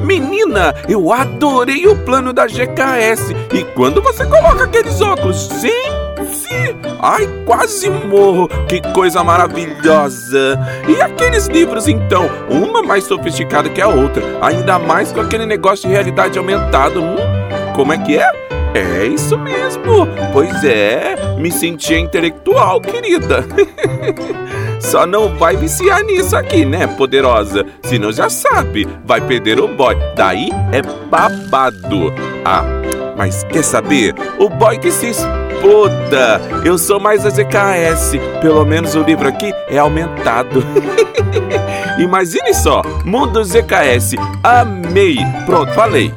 Menina, eu adorei o plano da GKS. E quando você coloca aqueles óculos? Gente! Ai, quase morro! Que coisa maravilhosa! E aqueles livros, então? Uma mais sofisticada que a outra. Ainda mais com aquele negócio de realidade aumentada. Hum, como é que é? É isso mesmo! Pois é, me sentia intelectual, querida. Só não vai viciar nisso aqui, né, poderosa? Senão já sabe, vai perder o boy. Daí é babado. Ah, mas quer saber? O boy que se exploda. Eu sou mais a ZKS. Pelo menos o livro aqui é aumentado. Imagine só, Mundo ZKS. Amei. Pronto, falei.